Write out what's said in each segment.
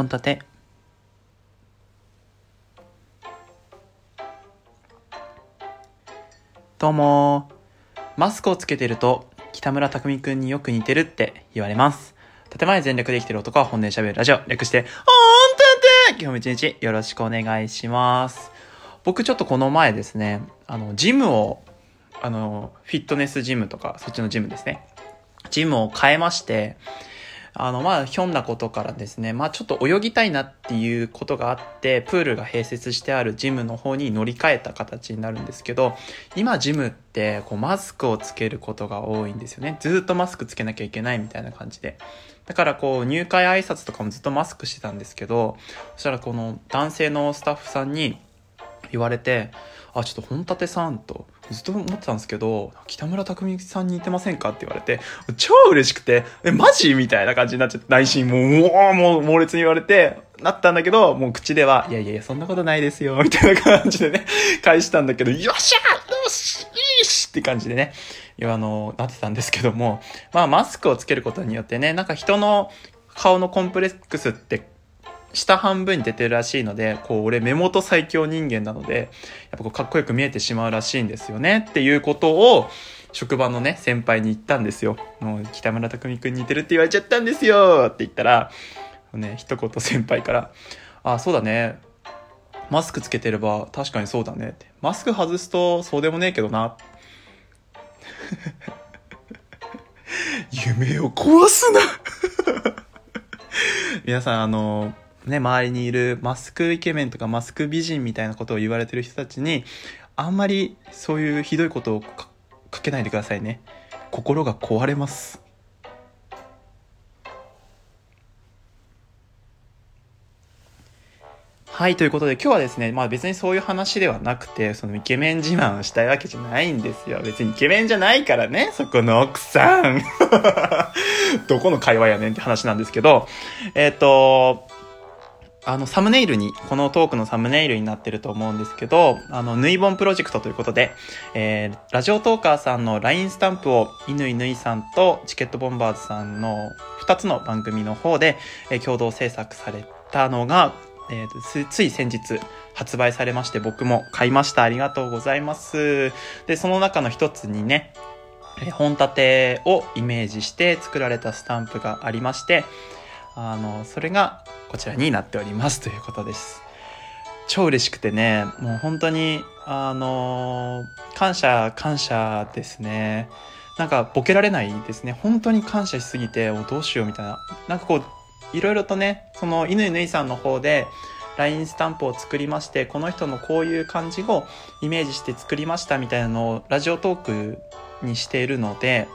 本立。てどうも。マスクをつけてると北村匠海くんによく似てるって言われます。建前全力で生きてる男は本音喋るラジオ。略して本立て今日も一日よろしくお願いします。僕ちょっとこの前ですねあのジムをあのフィットネスジムとかそっちのジムですね。ジムを変えましてあの、まあ、ひょんなことからですね、まあ、ちょっと泳ぎたいなっていうことがあって、プールが併設してあるジムの方に乗り換えた形になるんですけど、今ジムって、こう、マスクをつけることが多いんですよね。ずっとマスクつけなきゃいけないみたいな感じで。だからこう、入会挨拶とかもずっとマスクしてたんですけど、そしたらこの男性のスタッフさんに言われて、あ、ちょっと本立さんと、ずっと思ってたんですけど、北村匠海さんに似てませんかって言われて、超嬉しくて、え、マジ？みたいな感じになっちゃって、内心もう、もう、猛烈に言われて、なったんだけど、もう口では、いやいやいや、そんなことないですよ、みたいな感じでね、返したんだけど、よっしゃよしいいしって感じでね、あの、なってたんですけども、まあ、マスクをつけることによってね、なんか人の顔のコンプレックスって下半分に出てるらしいので、こう、俺目元最強人間なので、やっぱこう、かっこよく見えてしまうらしいんですよね。っていうことを、職場のね、先輩に言ったんですよ。もう、北村匠海くん似てるって言われちゃったんですよって言ったら、ね、一言先輩から、あ、そうだね。マスクつけてれば確かにそうだねって。マスク外すとそうでもねえけどな。夢を壊すな 皆さん、あの、ね、周りにいるマスクイケメンとかマスク美人みたいなことを言われてる人たちに、あんまりそういうひどいことをかけないでくださいね。心が壊れます。はい、ということで今日はですね、まあ別にそういう話ではなくて、そのイケメン自慢をしたいわけじゃないんですよ。別にイケメンじゃないからね、そこの奥さん。どこの会話やねんって話なんですけど、えっ、ー、と、あの、サムネイルに、このトークのサムネイルになってると思うんですけど、あの、ぬいぼんプロジェクトということで、えー、ラジオトーカーさんの LINE スタンプを、いぬいぬいさんとチケットボンバーズさんの2つの番組の方で、えー、共同制作されたのが、えー、つい先日発売されまして僕も買いました。ありがとうございます。で、その中の一つにね、本立てをイメージして作られたスタンプがありまして、あの、それがこちらになっておりますということです。超嬉しくてね、もう本当に、あの感謝、感謝ですね。なんかボケられないですね。本当に感謝しすぎて、どうしようみたいな。なんかこう、いろいろとね、その、犬ぬいさんの方で、LINE スタンプを作りまして、この人のこういう感じをイメージして作りましたみたいなのをラジオトークにしているので、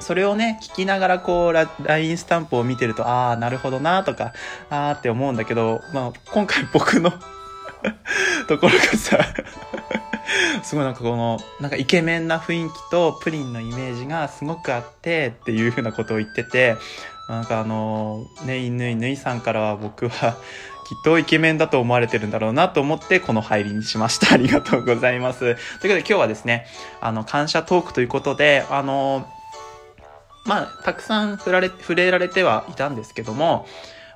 それをね、聞きながらこう、LINE スタンプを見てると、ああ、なるほどなとか、ああって思うんだけど、まあ、今回僕の ところがさすごいなんかこの、なんかイケメンな雰囲気とプリンのイメージがすごくあってっていうふうなことを言ってて、なんかあの、ね、いぬいぬいさんからは僕はきっとイケメンだと思われてるんだろうなと思ってこの入りにしました。ありがとうございます。ということで今日はですね、あの、感謝トークということで、あの、まあ、たくさん触られ、触れられてはいたんですけども、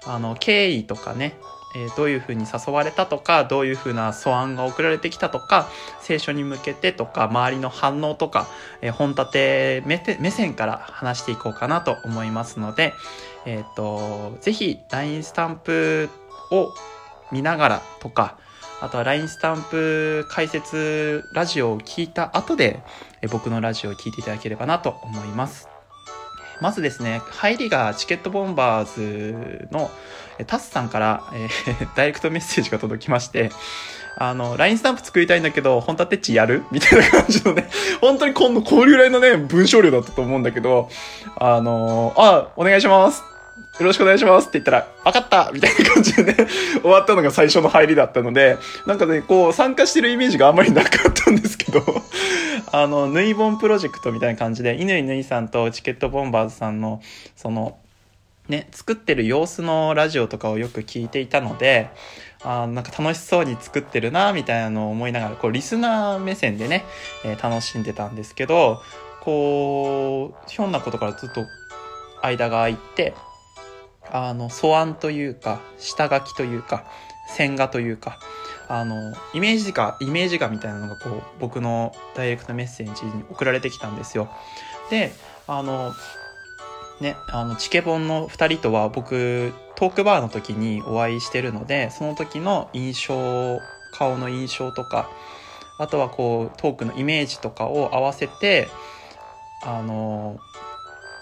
あの、経緯とかね、えー、どういうふうに誘われたとか、どういうふうな素案が送られてきたとか、聖書に向けてとか、周りの反応とか、えー、本立て目線から話していこうかなと思いますので、えっ、ー、と、ぜひ LINE スタンプを見ながらとか、あとは LINE スタンプ解説ラジオを聞いた後で、え僕のラジオを聞いていただければなと思います。まずですね、入りがチケットボンバーズのタスさんから、えー、ダイレクトメッセージが届きまして、あの、LINE スタンプ作りたいんだけど、本当はテッチやる？みたいな感じのね、本当にこの、こういうぐらいのね、文章量だったと思うんだけど、あのあ、お願いします。よろしくお願いします。って言ったら、分かった。みたいな感じでね、終わったのが最初の入りだったので、なんかね、こう、参加してるイメージがあんまりなかったんですけど、あの、ぬいぼんプロジェクトみたいな感じで、犬ぬいさんとチケットボンバーズさんの、その、ね、作ってる様子のラジオとかをよく聞いていたので、あなんか楽しそうに作ってるな、みたいなのを思いながら、こう、リスナー目線でね、えー、楽しんでたんですけど、こう、ひょんなことからずっと間が空いて、あの、素案というか、下書きというか、線画というか、あの、イメージ画、イメージ画みたいなのがこう、僕のダイレクトメッセージに送られてきたんですよ。で、あの、ね、あの、チケボンの2人とは僕、トークバーの時にお会いしてるので、その時の印象、顔の印象とか、あとはこう、トークのイメージとかを合わせて、あの、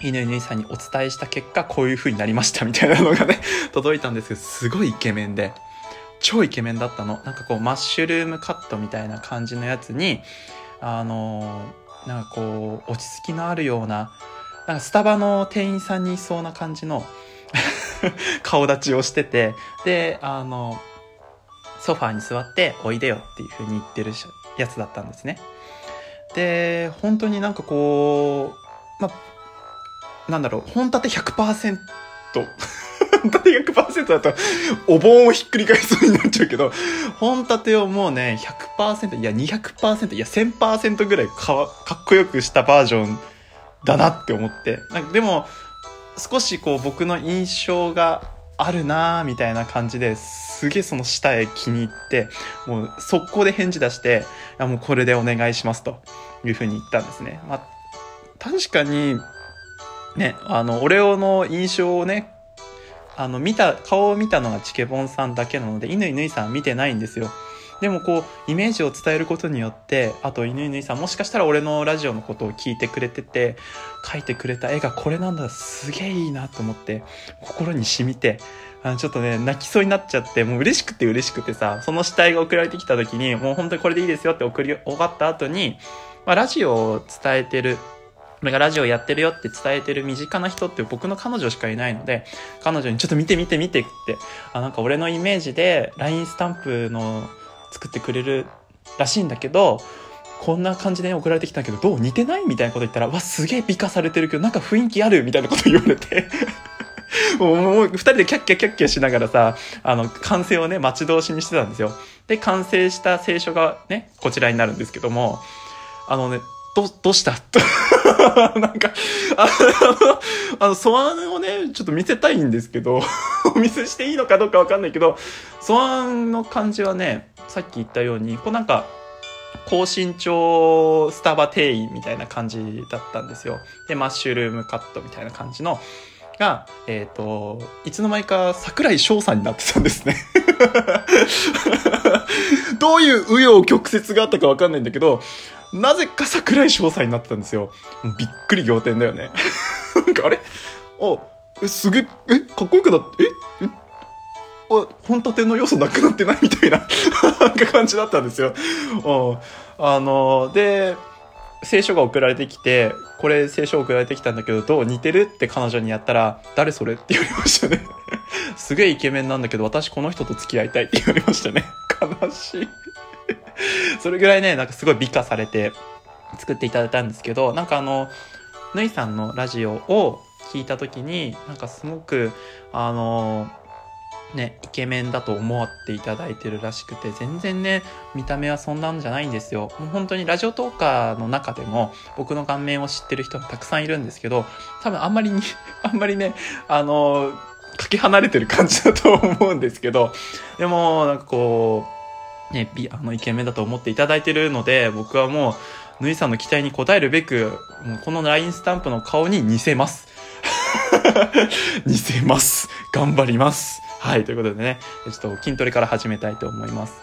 犬犬さんにお伝えした結果、こういう風になりましたみたいなのがね、届いたんですけど、すごいイケメンで、超イケメンだったの。なんかこう、マッシュルームカットみたいな感じのやつに、あの、なんかこう、落ち着きのあるような、なんかスタバの店員さんにいそうな感じの 顔立ちをしてて、で、あの、ソファーに座っておいでよっていう風に言ってるやつだったんですね。で、本当になんかこう、まなんだろう、本立て100%。本立て100%だと、お盆をひっくり返しそうになっちゃうけど、本立てをもうね、100%、いや200%、いや1000%ぐらいかかっこよくしたバージョンだなって思って。なんかでも、少しこう僕の印象があるなーみたいな感じですげえその下へ気に入って、もう速攻で返事出して、いもうこれでお願いしますというふうに言ったんですね。まあ、確かに、ね、あの、オレオの印象をね、あの、見た、顔を見たのがチケボンさんだけなので、犬犬さん見てないんですよ。でもこう、イメージを伝えることによって、あと、犬犬さん、もしかしたら俺のラジオのことを聞いてくれてて、描いてくれた絵がこれなんだ、すげえいいなと思って、心に染みて、あの、ちょっとね、泣きそうになっちゃって、もう嬉しくて嬉しくてさ、その死体が送られてきた時に、もう本当にこれでいいですよって送り終わった後に、まあ、ラジオを伝えてる、俺がラジオやってるよって伝えてる身近な人って僕の彼女しかいないので、彼女にちょっと見て見て見てって、あ、なんか俺のイメージで LINE スタンプの作ってくれるらしいんだけど、こんな感じで送られてきたけど、どう似てないみたいなこと言ったら、わ、すげえ美化されてるけど、なんか雰囲気あるみたいなこと言われてもう、二人でキャッキャキャッキャしながらさ、あの、完成をね、待ち遠しにしてたんですよ。で、完成した聖書がね、こちらになるんですけども、あのね、ど、どうした？なんか、あの、素案をね、ちょっと見せたいんですけど、お見せしていいのかどうかわかんないけど、素案の感じはね、さっき言ったように、こうなんか、高身長スタバ店員みたいな感じだったんですよ。で、マッシュルームカットみたいな感じの、が、えっ、ー、と、いつの間にか桜井翔さんになってたんですね。どういう紆余曲折があったかわかんないんだけど、なぜか桜井翔さんになってたんですよ。びっくり仰天だよね。なんかあれ？あ、え、すげえ、え、かっこよくなって、え、え、あ、本立ての要素なくなってないみたいな感じだったんですよ。あの、で、聖書が送られてきて、これ聖書送られてきたんだけど、どう似てる？って彼女にやったら、誰それ？って言われましたねすげえイケメンなんだけど、私この人と付き合いたいって言われましたね。悲しいそれぐらいね、なんかすごい美化されて作っていただいたんですけど、なんかあの、ぬいさんのラジオを聞いた時に、なんかすごく、あの、ね、イケメンだと思っていただいてるらしくて、全然ね、見た目はそんなんじゃないんですよ。もう本当にラジオトーカーの中でも、僕の顔面を知ってる人がたくさんいるんですけど、多分あんまりに、あんまりね、あの、かけ離れてる感じだと思うんですけど、でも、なんかこう、ね、あの、イケメンだと思っていただいてるので、僕はもう、ぬいさんの期待に応えるべく、もうこの LINE スタンプの顔に似せます。似せます。頑張ります。はい、ということでね、ちょっと筋トレから始めたいと思います。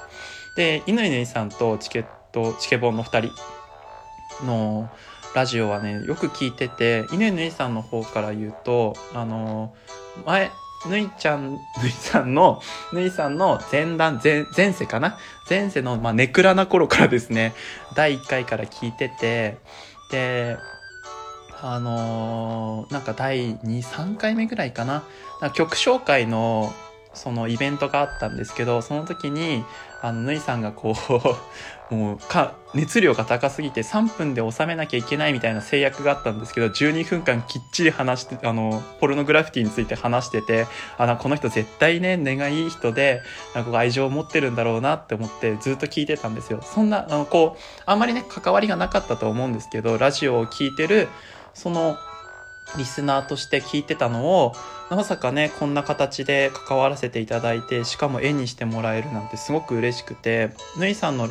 で、犬犬さんとチケット、チケボンの2人のラジオはね、よく聞いてて、犬犬さんの方から言うと、あの、前、ぬいちゃん、ぬいさんの、ぬいさんの前段、前、前世かな？前世の、まあ、ネクラな頃からですね、第1回から聞いてて、で、あのー、なんか第2、3回目ぐらいかな？な曲紹介のそのイベントがあったんですけど、その時に、あの、ぬいさんがこう もう、か、熱量が高すぎて3分で収めなきゃいけないみたいな制約があったんですけど、12分間きっちり話して、あの、ポルノグラフィティについて話してて、あの、この人絶対ね、根がいい人で、なんか愛情を持ってるんだろうなって思ってずっと聞いてたんですよ。そんな、あの、こう、あんまりね、関わりがなかったと思うんですけど、ラジオを聞いてる、その、リスナーとして聞いてたのを、まさかね、こんな形で関わらせていただいて、しかも絵にしてもらえるなんてすごく嬉しくて、ぬいさんの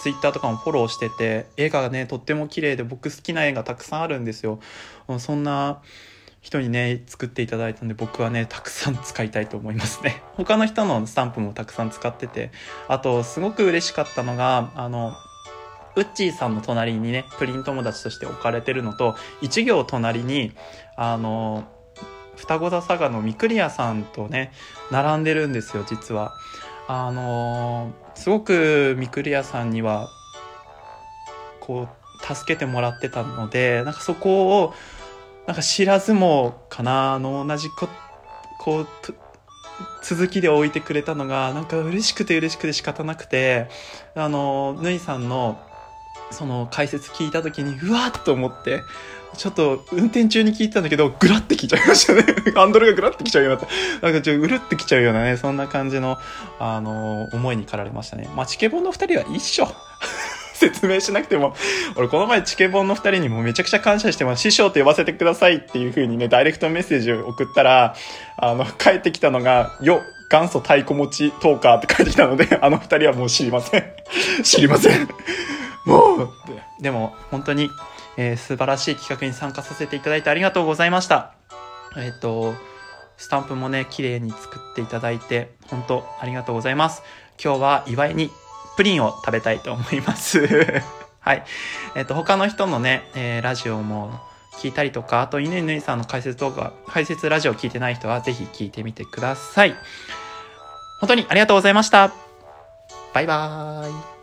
ツイッターとかもフォローしてて、絵がね、とっても綺麗で僕好きな絵がたくさんあるんですよ。そんな人にね、作っていただいたんで僕はね、たくさん使いたいと思いますね。他の人のスタンプもたくさん使ってて、あと、すごく嬉しかったのが、あの、ウッチーさんの隣にね、プリン友達として置かれてるのと、一行隣に、あの、双子座佐賀のミクリアさんとね、並んでるんですよ、実は。あのすごくミクリアさんには、こう、助けてもらってたので、なんかそこを、なんか知らずもかな、あの、同じこ、こう、続きで置いてくれたのが、なんか嬉しくて嬉しくて仕方なくて、あの、ぬいさんのその解説聞いた時にうわっと思ってちょっと運転中に聞いたんだけどグラってきちゃいましたね ハンドルがグラってきちゃうようななんかちょっとうるってきちゃうようなねそんな感じのあの思いに駆られましたねまあチケボンの2人は一緒 説明しなくても、俺この前チケボンの2人にもめちゃくちゃ感謝してます。師匠と呼ばせてくださいっていう風にね、ダイレクトメッセージを送ったら、あの、帰ってきたのが、よ、元祖太鼓持ちトーカーって書いてきたので、あの2人はもう知りません。知りません。もうでも本当に、えー、素晴らしい企画に参加させていただいてありがとうございました。えっ、ー、と、スタンプもね、綺麗に作っていただいて、本当ありがとうございます。今日は祝いにプリンを食べたいと思います。はい。えっ、ー、と、他の人のね、え、ラジオも聞いたりとか、あと、犬犬さんの解説動画、解説ラジオ聞いてない人はぜひ聞いてみてください。本当にありがとうございました。バイバーイ。